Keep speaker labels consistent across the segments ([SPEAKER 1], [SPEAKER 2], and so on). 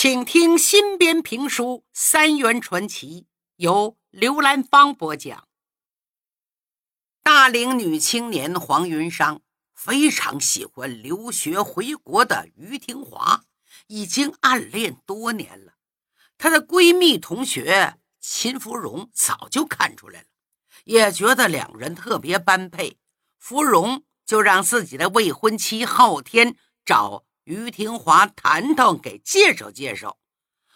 [SPEAKER 1] 请听新编评书《三元传奇》，由刘兰芳播讲。大龄女青年黄云裳非常喜欢留学回国的于廷华，已经暗恋多年了。她的闺蜜同学秦芙蓉早就看出来了，也觉得两人特别般配。芙蓉就让自己的未婚妻昊天找。于廷华谈谈，给介绍介绍。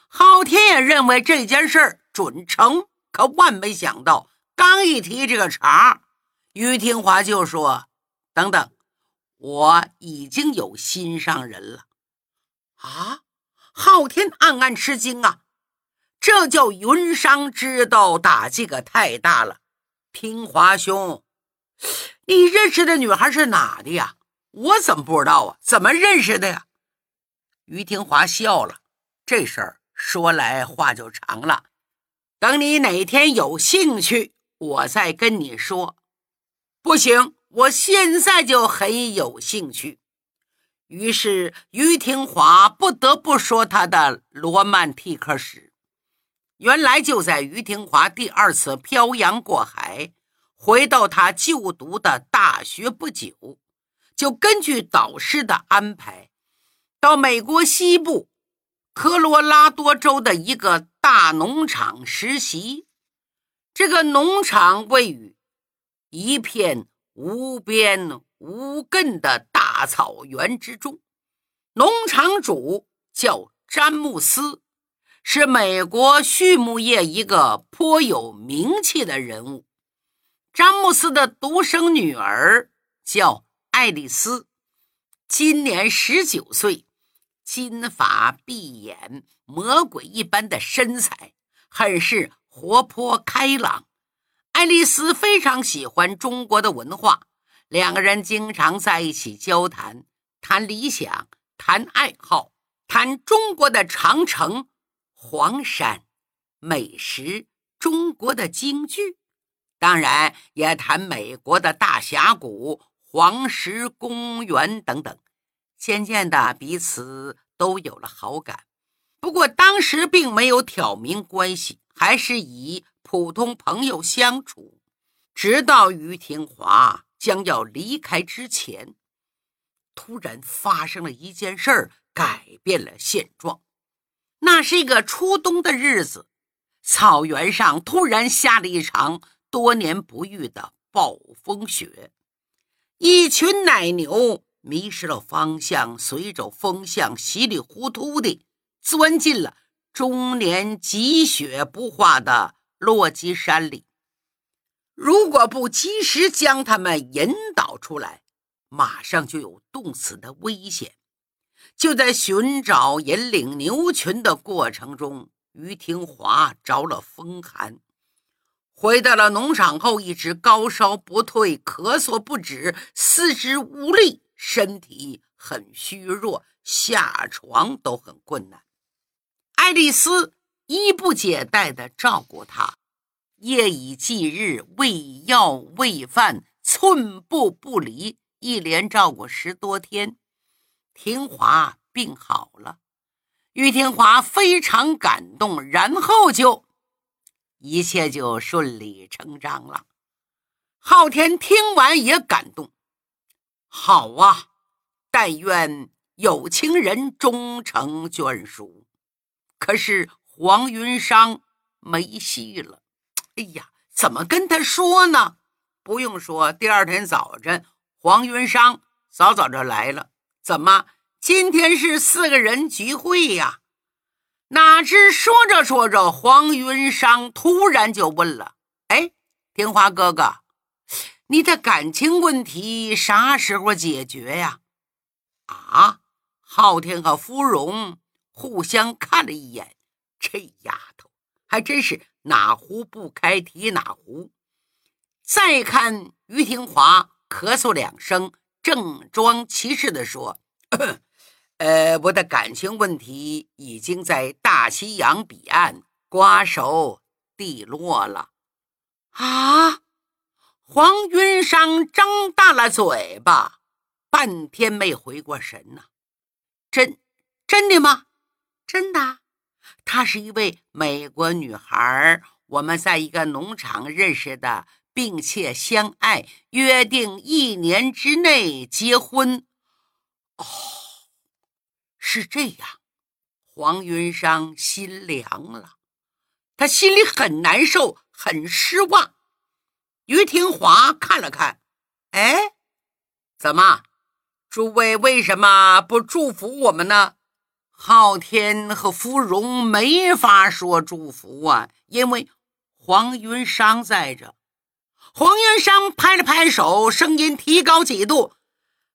[SPEAKER 1] 昊天也认为这件事儿准成，可万没想到，刚一提这个茬，于廷华就说：“等等，我已经有心上人了。”啊！昊天暗暗吃惊啊，这叫云商知道打击可太大了。廷华兄，你认识的女孩是哪的呀？我怎么不知道啊？怎么认识的呀？于廷华笑了，这事儿说来话就长了，等你哪天有兴趣，我再跟你说。不行，我现在就很有兴趣。于是于廷华不得不说他的罗曼蒂克史。原来就在于廷华第二次漂洋过海。回到他就读的大学不久，就根据导师的安排，到美国西部科罗拉多州的一个大农场实习。这个农场位于一片无边无根的大草原之中，农场主叫詹姆斯，是美国畜牧业一个颇有名气的人物。詹姆斯的独生女儿叫爱丽丝，今年十九岁，金发碧眼，魔鬼一般的身材，很是活泼开朗。爱丽丝非常喜欢中国的文化，两个人经常在一起交谈，谈理想，谈爱好，谈中国的长城、黄山、美食、中国的京剧。当然也谈美国的大峡谷、黄石公园等等，渐渐的彼此都有了好感。不过当时并没有挑明关系，还是以普通朋友相处。直到于廷华将要离开之前，突然发生了一件事儿，改变了现状。那是一个初冬的日子，草原上突然下了一场。多年不遇的暴风雪，一群奶牛迷失了方向，随着风向稀里糊涂地钻进了终年积雪不化的落基山里。如果不及时将他们引导出来，马上就有冻死的危险。就在寻找引领牛群的过程中，于廷华着了风寒。回到了农场后，一直高烧不退，咳嗽不止，四肢无力，身体很虚弱，下床都很困难。爱丽丝衣不解带地照顾他，夜以继日，喂药喂饭，寸步不离，一连照顾十多天。廷华病好了，于廷华非常感动，然后就。一切就顺理成章了。昊天听完也感动，好啊！但愿有情人终成眷属。可是黄云裳没戏了。哎呀，怎么跟他说呢？不用说，第二天早晨，黄云裳早早就来了。怎么，今天是四个人聚会呀？哪知说着说着，黄云裳突然就问了：“哎，天华哥哥，你的感情问题啥时候解决呀？”啊！昊天和芙蓉互相看了一眼，这丫头还真是哪壶不开提哪壶。再看于廷华，咳嗽两声，正装其事的说。咳 呃，我的感情问题已经在大西洋彼岸瓜熟蒂落了。啊！黄云裳张大了嘴巴，半天没回过神呢。真真的吗？真的，她是一位美国女孩，我们在一个农场认识的，并且相爱，约定一年之内结婚。哦，是这样。黄云裳心凉了，他心里很难受，很失望。于廷华看了看，哎，怎么？诸位为什么不祝福我们呢？昊天和芙蓉没法说祝福啊，因为黄云裳在这。黄云裳拍了拍手，声音提高几度：“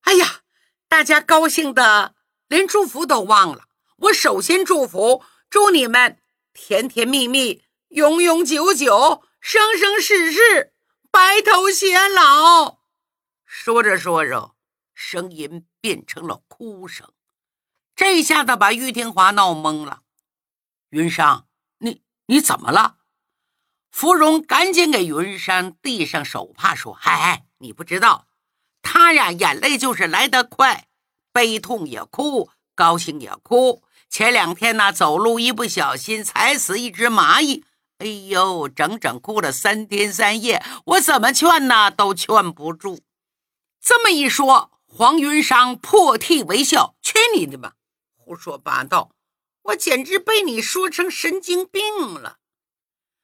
[SPEAKER 1] 哎呀，大家高兴的连祝福都忘了。我首先祝福，祝你们甜甜蜜蜜、永永久久、生生世世白头偕老。”说着说着，声音变成了哭声。这下子把于廷华闹懵了。云裳，你你怎么了？芙蓉赶紧给云裳递上手帕，说：“嗨嗨，你不知道，他呀，眼泪就是来得快，悲痛也哭，高兴也哭。前两天呢，走路一不小心踩死一只蚂蚁，哎呦，整整哭了三天三夜。我怎么劝呢，都劝不住。这么一说，黄云裳破涕为笑：“去你的吧！”胡说八道！我简直被你说成神经病了。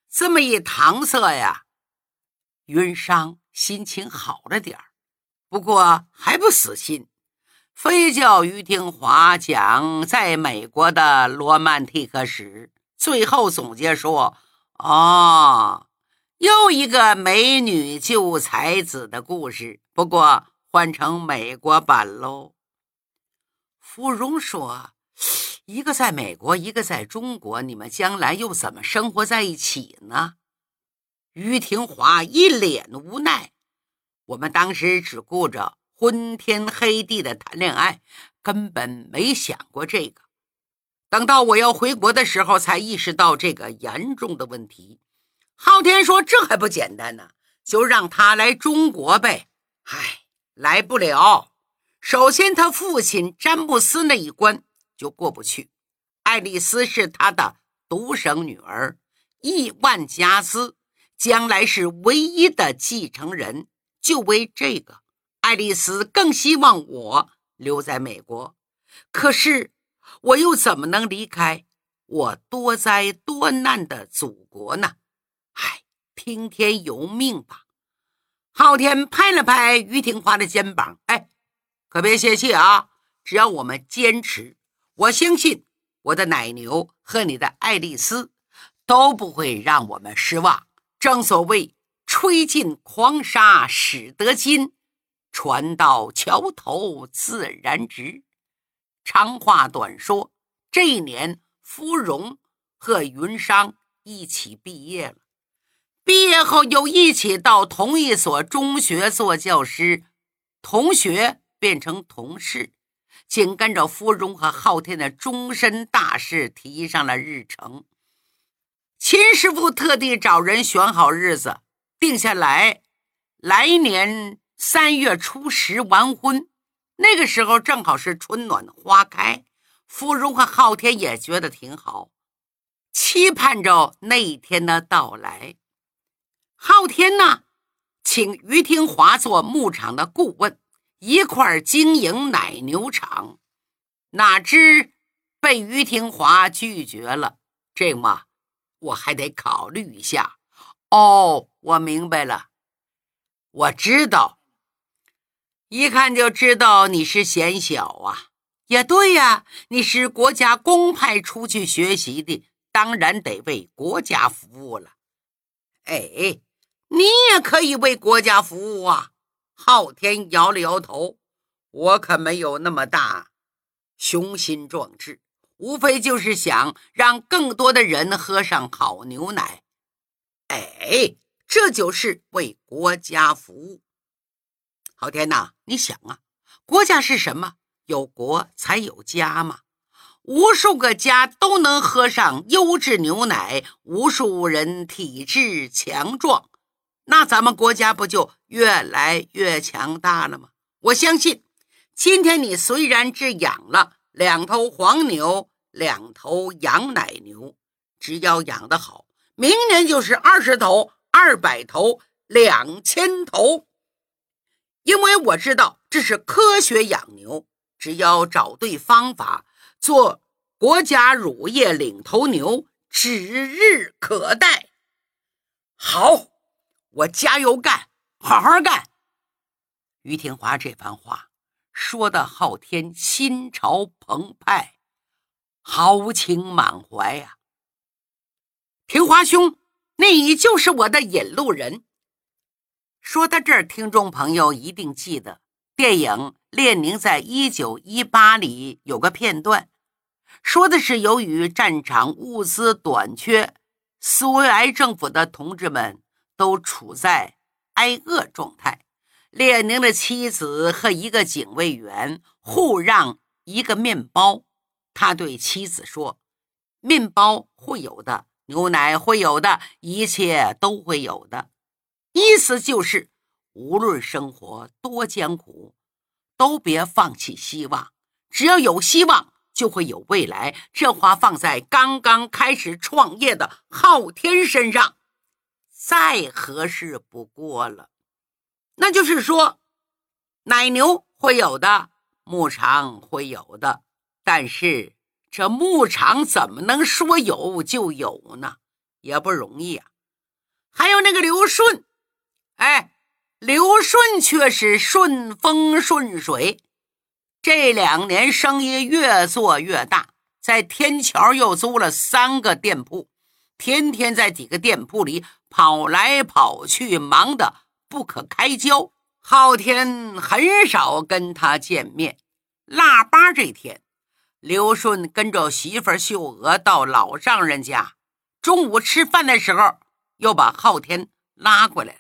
[SPEAKER 1] 这么一搪塞呀，云裳心情好了点儿，不过还不死心，非叫于廷华讲在美国的罗曼蒂克史。最后总结说：“哦，又一个美女救才子的故事，不过换成美国版喽。”芙蓉说。一个在美国，一个在中国，你们将来又怎么生活在一起呢？于廷华一脸无奈。我们当时只顾着昏天黑地的谈恋爱，根本没想过这个。等到我要回国的时候，才意识到这个严重的问题。昊天说：“这还不简单呢，就让他来中国呗。”唉，来不了。首先，他父亲詹姆斯那一关。就过不去。爱丽丝是他的独生女儿，亿万家资，将来是唯一的继承人。就为这个，爱丽丝更希望我留在美国。可是，我又怎么能离开我多灾多难的祖国呢？唉，听天由命吧。昊天拍了拍于廷华的肩膀：“哎，可别泄气啊！只要我们坚持。”我相信我的奶牛和你的爱丽丝都不会让我们失望。正所谓“吹尽狂沙始得金，船到桥头自然直”。长话短说，这一年，芙蓉和云裳一起毕业了。毕业后又一起到同一所中学做教师，同学变成同事。紧跟着，芙蓉和昊天的终身大事提上了日程。秦师傅特地找人选好日子，定下来，来年三月初十完婚。那个时候正好是春暖花开，芙蓉和昊天也觉得挺好，期盼着那一天的到来。昊天呢，请于廷华做牧场的顾问。一块经营奶牛场，哪知被于廷华拒绝了。这嘛，我还得考虑一下。哦，我明白了，我知道，一看就知道你是嫌小啊。也对呀，你是国家公派出去学习的，当然得为国家服务了。哎，你也可以为国家服务啊。昊天摇了摇头，我可没有那么大雄心壮志，无非就是想让更多的人喝上好牛奶。哎，这就是为国家服务。昊天呐，你想啊，国家是什么？有国才有家嘛。无数个家都能喝上优质牛奶，无数人体质强壮。那咱们国家不就越来越强大了吗？我相信，今天你虽然只养了两头黄牛，两头羊奶牛，只要养得好，明年就是二十头、二百头、两千头。因为我知道这是科学养牛，只要找对方法，做国家乳业领头牛，指日可待。好，我加油干，好好干。于廷华这番话说的，昊天心潮澎湃，豪情满怀呀。廷华兄，你就是我的引路人。说到这儿，听众朋友一定记得电影《列宁在一九一八》里有个片段，说的是由于战场物资短缺，苏维埃政府的同志们都处在挨饿状态。列宁的妻子和一个警卫员互让一个面包，他对妻子说：“面包会有的，牛奶会有的，一切都会有的。”意思就是，无论生活多艰苦，都别放弃希望。只要有希望，就会有未来。这话放在刚刚开始创业的昊天身上，再合适不过了。那就是说，奶牛会有的，牧场会有的，但是这牧场怎么能说有就有呢？也不容易啊。还有那个刘顺，哎，刘顺却是顺风顺水，这两年生意越做越大，在天桥又租了三个店铺，天天在几个店铺里跑来跑去，忙的。不可开交，昊天很少跟他见面。腊八这天，刘顺跟着媳妇秀娥到老丈人家，中午吃饭的时候又把昊天拉过来了，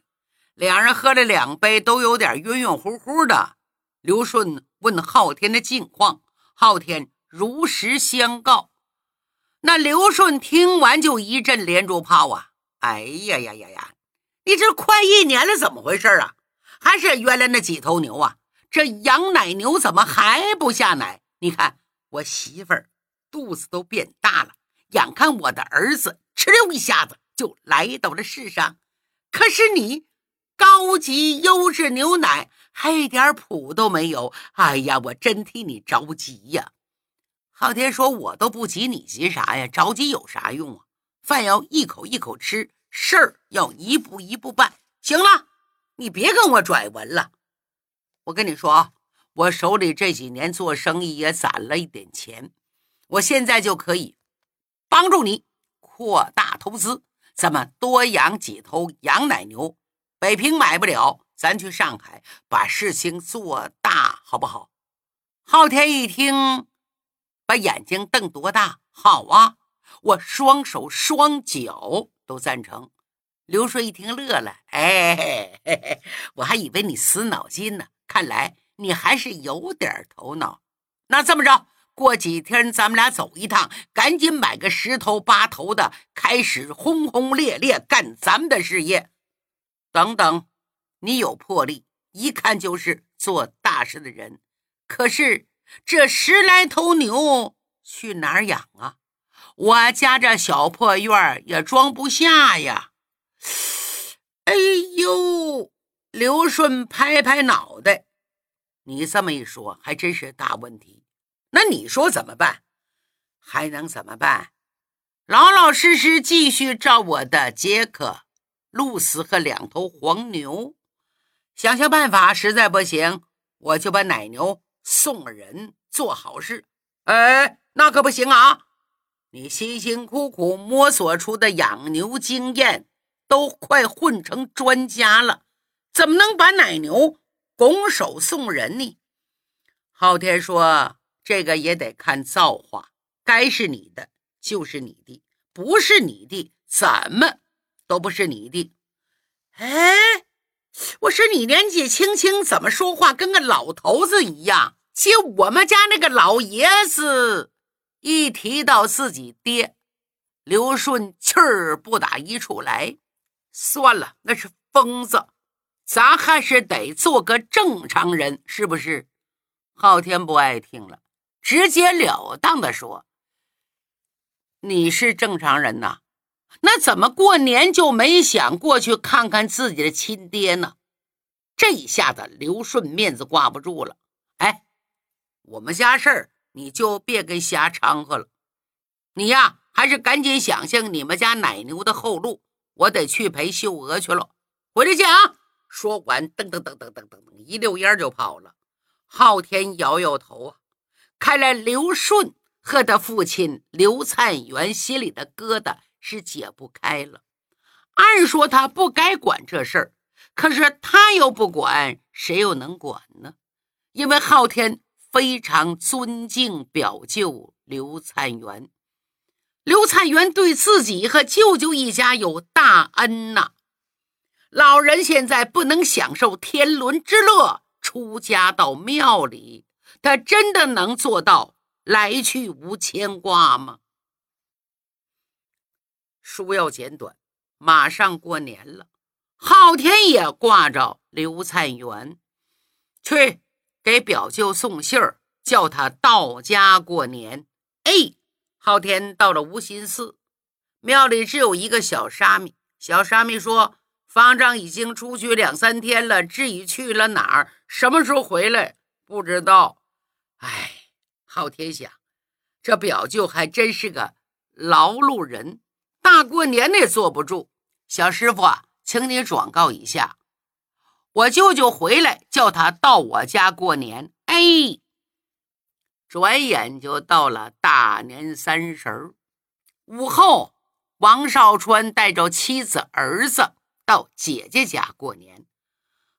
[SPEAKER 1] 两人喝了两杯，都有点晕晕乎乎的。刘顺问昊天的近况，昊天如实相告。那刘顺听完就一阵连珠炮啊！哎呀呀呀呀！你这快一年了，怎么回事啊？还是原来那几头牛啊？这羊奶牛怎么还不下奶？你看我媳妇儿肚子都变大了，眼看我的儿子哧溜一下子就来到了世上，可是你高级优质牛奶还一点谱都没有。哎呀，我真替你着急呀！昊天说：“我都不急，你急啥呀？着急有啥用啊？饭要一口一口吃。”事儿要一步一步办，行了，你别跟我拽文了。我跟你说啊，我手里这几年做生意也攒了一点钱，我现在就可以帮助你扩大投资，咱们多养几头羊奶牛。北平买不了，咱去上海把事情做大，好不好？昊天一听，把眼睛瞪多大，好啊，我双手双脚。都赞成。刘顺一听乐了，哎，嘿嘿我还以为你死脑筋呢，看来你还是有点头脑。那这么着，过几天咱们俩走一趟，赶紧买个十头八头的，开始轰轰烈烈干咱们的事业。等等，你有魄力，一看就是做大事的人。可是这十来头牛去哪儿养啊？我家这小破院也装不下呀！哎呦，刘顺拍拍脑袋，你这么一说，还真是大问题。那你说怎么办？还能怎么办？老老实实继续照我的杰克、鹿死和两头黄牛，想想办法。实在不行，我就把奶牛送人，做好事。哎，那可不行啊！你辛辛苦苦摸索出的养牛经验，都快混成专家了，怎么能把奶牛拱手送人呢？昊天说：“这个也得看造化，该是你的就是你的，不是你的怎么都不是你的。”哎，我说你年纪轻轻，怎么说话跟个老头子一样？接我们家那个老爷子。一提到自己爹，刘顺气儿不打一处来。算了，那是疯子，咱还是得做个正常人，是不是？昊天不爱听了，直截了当的说：“你是正常人呐，那怎么过年就没想过去看看自己的亲爹呢？这一下子，刘顺面子挂不住了。哎，我们家事儿你就别跟瞎掺和了。你呀，还是赶紧想想你们家奶牛的后路。我得去陪秀娥去了，回来见啊！说完，噔噔噔噔噔噔噔，一溜烟就跑了。昊天摇摇头啊，看来刘顺和他父亲刘灿元心里的疙瘩是解不开了。按说他不该管这事儿，可是他又不管，谁又能管呢？因为昊天非常尊敬表舅刘灿元。刘灿元对自己和舅舅一家有大恩呐，老人现在不能享受天伦之乐，出家到庙里，他真的能做到来去无牵挂吗？书要简短，马上过年了，昊天也挂着刘灿元，去给表舅送信儿，叫他到家过年。哎。昊天到了无心寺，庙里只有一个小沙弥。小沙弥说：“方丈已经出去两三天了，至于去了哪儿，什么时候回来，不知道。”哎，昊天想，这表舅还真是个劳碌人，大过年的也坐不住。小师傅，请你转告一下，我舅舅回来，叫他到我家过年。哎。转眼就到了大年三十儿午后，王少川带着妻子儿子到姐姐家过年。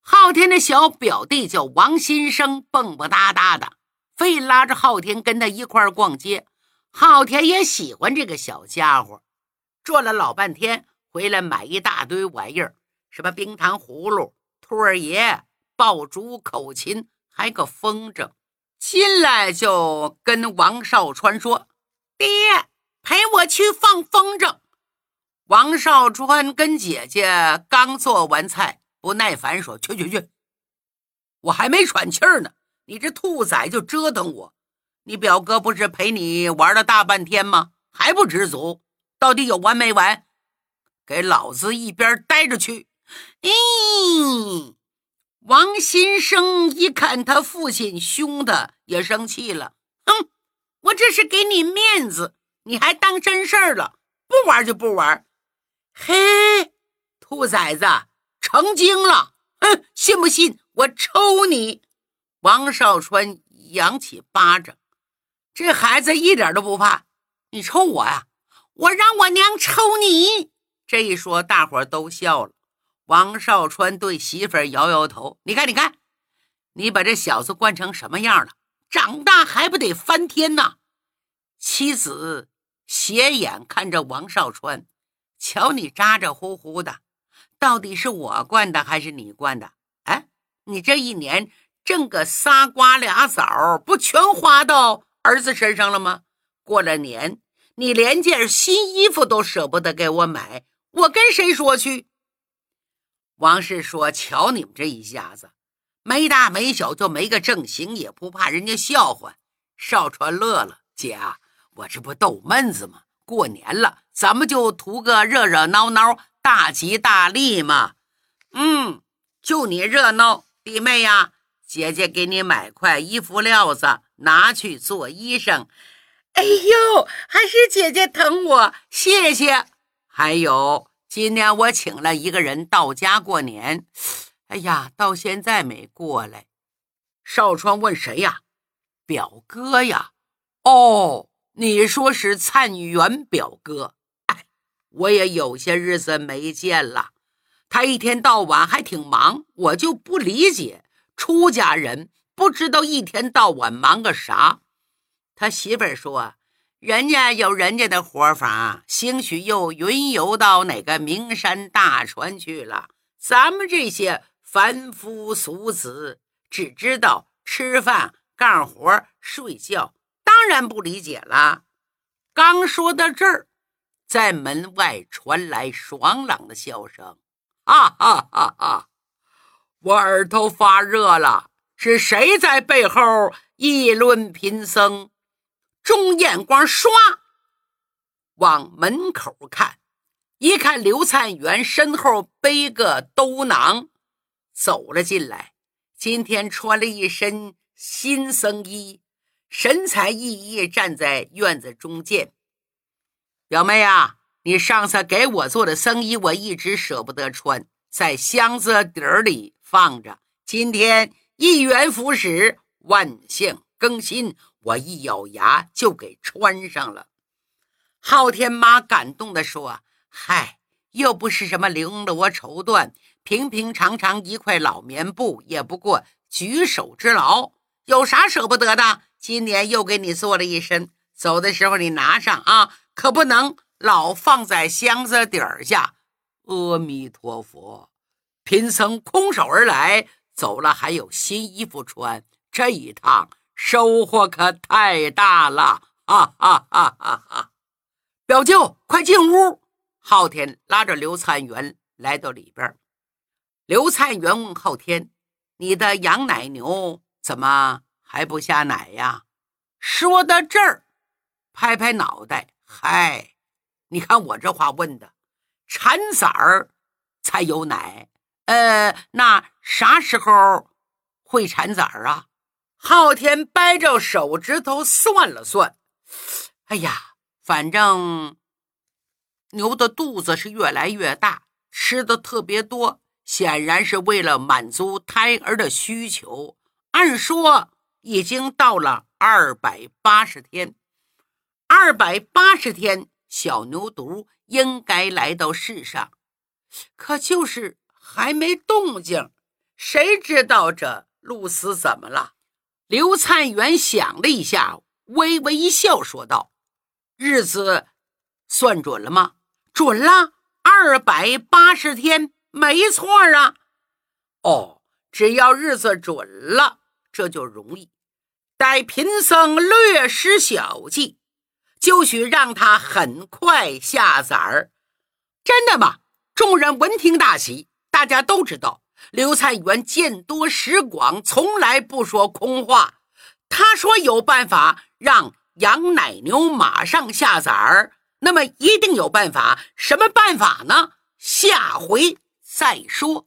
[SPEAKER 1] 昊天的小表弟叫王新生，蹦蹦哒哒的，非拉着昊天跟他一块儿逛街。昊天也喜欢这个小家伙，转了老半天，回来买一大堆玩意儿，什么冰糖葫芦、兔儿爷、爆竹、口琴，还个风筝。进来就跟王少川说：“爹，陪我去放风筝。”王少川跟姐姐刚做完菜，不耐烦说：“去去去，我还没喘气儿呢，你这兔崽就折腾我。你表哥不是陪你玩了大半天吗？还不知足？到底有完没完？给老子一边待着去！”咦。王新生一看他父亲凶的，也生气了。哼，我这是给你面子，你还当真事儿了？不玩就不玩。嘿，兔崽子，成精了！哼，信不信我抽你？王少川扬起巴掌，这孩子一点都不怕。你抽我呀？我让我娘抽你！这一说，大伙都笑了。王少川对媳妇儿摇摇头：“你看，你看，你把这小子惯成什么样了？长大还不得翻天呐！”妻子斜眼看着王少川：“瞧你咋咋呼呼的，到底是我惯的还是你惯的？哎，你这一年挣个仨瓜俩枣，不全花到儿子身上了吗？过了年，你连件新衣服都舍不得给我买，我跟谁说去？”王氏说：“瞧你们这一下子，没大没小就没个正形，也不怕人家笑话。”少川乐了：“姐啊，我这不逗闷子吗？过年了，咱们就图个热热闹闹、大吉大利嘛。”“嗯，就你热闹，弟妹呀，姐姐给你买块衣服料子，拿去做衣裳。”“哎呦，还是姐姐疼我，谢谢。”“还有。”今年我请了一个人到家过年，哎呀，到现在没过来。少川问谁呀？表哥呀。哦，你说是灿元表哥。哎，我也有些日子没见了。他一天到晚还挺忙，我就不理解，出家人不知道一天到晚忙个啥。他媳妇儿说。人家有人家的活法，兴许又云游到哪个名山大川去了。咱们这些凡夫俗子只知道吃饭、干活、睡觉，当然不理解了。刚说到这儿，在门外传来爽朗的笑声：“哈哈哈哈！我耳朵发热了，是谁在背后议论贫僧？”众眼光唰往门口看，一看刘灿元身后背个兜囊，走了进来。今天穿了一身新僧衣，神采奕奕站在院子中间。表妹啊，你上次给我做的僧衣，我一直舍不得穿，在箱子底儿里放着。今天一元复始，万象更新，我一咬牙就给穿上了。昊天妈感动地说：“嗨，又不是什么绫罗绸缎。”平平常常一块老棉布，也不过举手之劳，有啥舍不得的？今年又给你做了一身，走的时候你拿上啊，可不能老放在箱子底下。阿弥陀佛，贫僧空手而来，走了还有新衣服穿，这一趟收获可太大了！哈哈哈哈哈！表舅，快进屋。昊天拉着刘灿元来到里边。刘灿元问昊天：“你的羊奶牛怎么还不下奶呀？”说到这儿，拍拍脑袋：“嗨，你看我这话问的，产崽儿才有奶。呃，那啥时候会产崽儿啊？”昊天掰着手指头算了算：“哎呀，反正牛的肚子是越来越大，吃的特别多。”显然是为了满足胎儿的需求。按说已经到了二百八十天，二百八十天小牛犊应该来到世上，可就是还没动静。谁知道这露丝怎么了？刘灿元想了一下，微微一笑，说道：“日子算准了吗？准了，二百八十天。”没错啊，哦，只要日子准了，这就容易。待贫僧略施小计，就许让他很快下崽儿。真的吗？众人闻听大喜。大家都知道，刘菜元见多识广，从来不说空话。他说有办法让羊奶牛马上下崽儿，那么一定有办法。什么办法呢？下回。再说。